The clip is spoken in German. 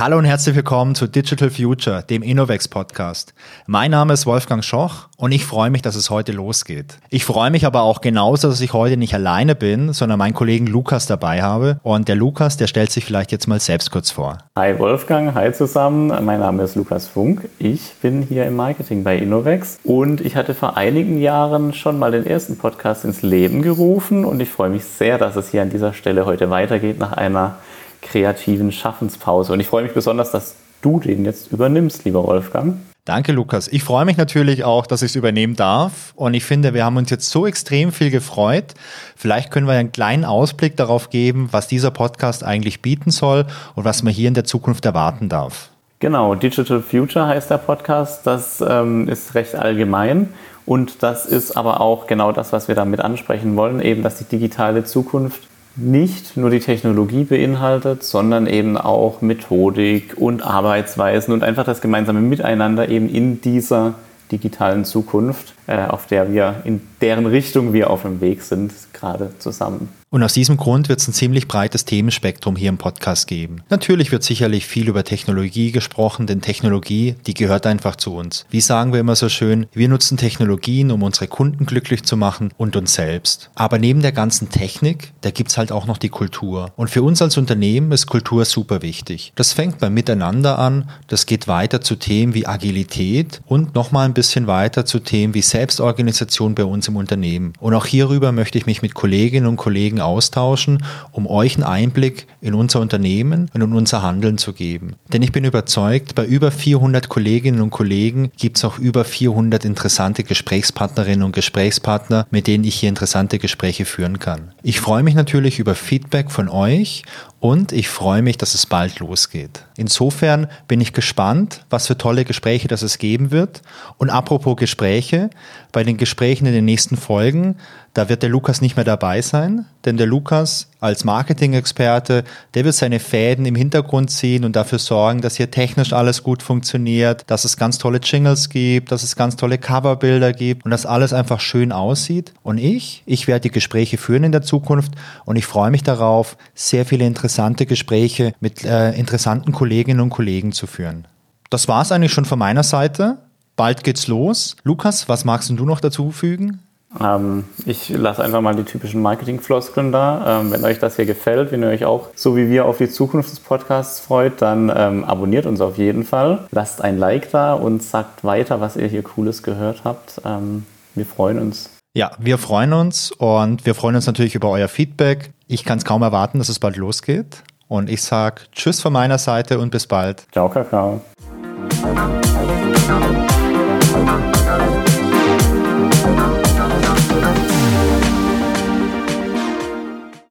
Hallo und herzlich willkommen zu Digital Future, dem Innovex Podcast. Mein Name ist Wolfgang Schoch und ich freue mich, dass es heute losgeht. Ich freue mich aber auch genauso, dass ich heute nicht alleine bin, sondern meinen Kollegen Lukas dabei habe. Und der Lukas, der stellt sich vielleicht jetzt mal selbst kurz vor. Hi Wolfgang, hi zusammen. Mein Name ist Lukas Funk. Ich bin hier im Marketing bei Innovex und ich hatte vor einigen Jahren schon mal den ersten Podcast ins Leben gerufen und ich freue mich sehr, dass es hier an dieser Stelle heute weitergeht nach einer kreativen Schaffenspause. Und ich freue mich besonders, dass du den jetzt übernimmst, lieber Wolfgang. Danke, Lukas. Ich freue mich natürlich auch, dass ich es übernehmen darf. Und ich finde, wir haben uns jetzt so extrem viel gefreut. Vielleicht können wir einen kleinen Ausblick darauf geben, was dieser Podcast eigentlich bieten soll und was man hier in der Zukunft erwarten darf. Genau, Digital Future heißt der Podcast. Das ähm, ist recht allgemein. Und das ist aber auch genau das, was wir damit ansprechen wollen, eben, dass die digitale Zukunft nicht nur die Technologie beinhaltet, sondern eben auch Methodik und Arbeitsweisen und einfach das gemeinsame Miteinander eben in dieser digitalen Zukunft, äh, auf der wir, in deren Richtung wir auf dem Weg sind, gerade zusammen. Und aus diesem Grund wird es ein ziemlich breites Themenspektrum hier im Podcast geben. Natürlich wird sicherlich viel über Technologie gesprochen, denn Technologie, die gehört einfach zu uns. Wie sagen wir immer so schön, wir nutzen Technologien, um unsere Kunden glücklich zu machen und uns selbst. Aber neben der ganzen Technik, da gibt's halt auch noch die Kultur. Und für uns als Unternehmen ist Kultur super wichtig. Das fängt beim Miteinander an, das geht weiter zu Themen wie Agilität und nochmal ein bisschen weiter zu Themen wie Selbstorganisation bei uns im Unternehmen. Und auch hierüber möchte ich mich mit Kolleginnen und Kollegen austauschen, um euch einen Einblick in unser Unternehmen und in unser Handeln zu geben. Denn ich bin überzeugt, bei über 400 Kolleginnen und Kollegen gibt es auch über 400 interessante Gesprächspartnerinnen und Gesprächspartner, mit denen ich hier interessante Gespräche führen kann. Ich freue mich natürlich über Feedback von euch und ich freue mich, dass es bald losgeht. Insofern bin ich gespannt, was für tolle Gespräche das es geben wird. Und apropos Gespräche, bei den Gesprächen in den nächsten Folgen, da wird der Lukas nicht mehr dabei sein, denn der Lukas als Marketing-Experte, der wird seine Fäden im Hintergrund ziehen und dafür sorgen, dass hier technisch alles gut funktioniert, dass es ganz tolle Jingles gibt, dass es ganz tolle Coverbilder gibt und dass alles einfach schön aussieht. Und ich, ich werde die Gespräche führen in der Zukunft und ich freue mich darauf, sehr viele interessante Gespräche mit äh, interessanten Kolleginnen und Kollegen zu führen. Das war es eigentlich schon von meiner Seite. Bald geht's los. Lukas, was magst du noch dazu fügen? Ähm, ich lasse einfach mal die typischen Marketing-Floskeln da. Ähm, wenn euch das hier gefällt, wenn ihr euch auch so wie wir auf die Zukunft des Podcasts freut, dann ähm, abonniert uns auf jeden Fall. Lasst ein Like da und sagt weiter, was ihr hier Cooles gehört habt. Ähm, wir freuen uns. Ja, wir freuen uns und wir freuen uns natürlich über euer Feedback. Ich kann es kaum erwarten, dass es bald losgeht. Und ich sage Tschüss von meiner Seite und bis bald. Ciao, Kakao.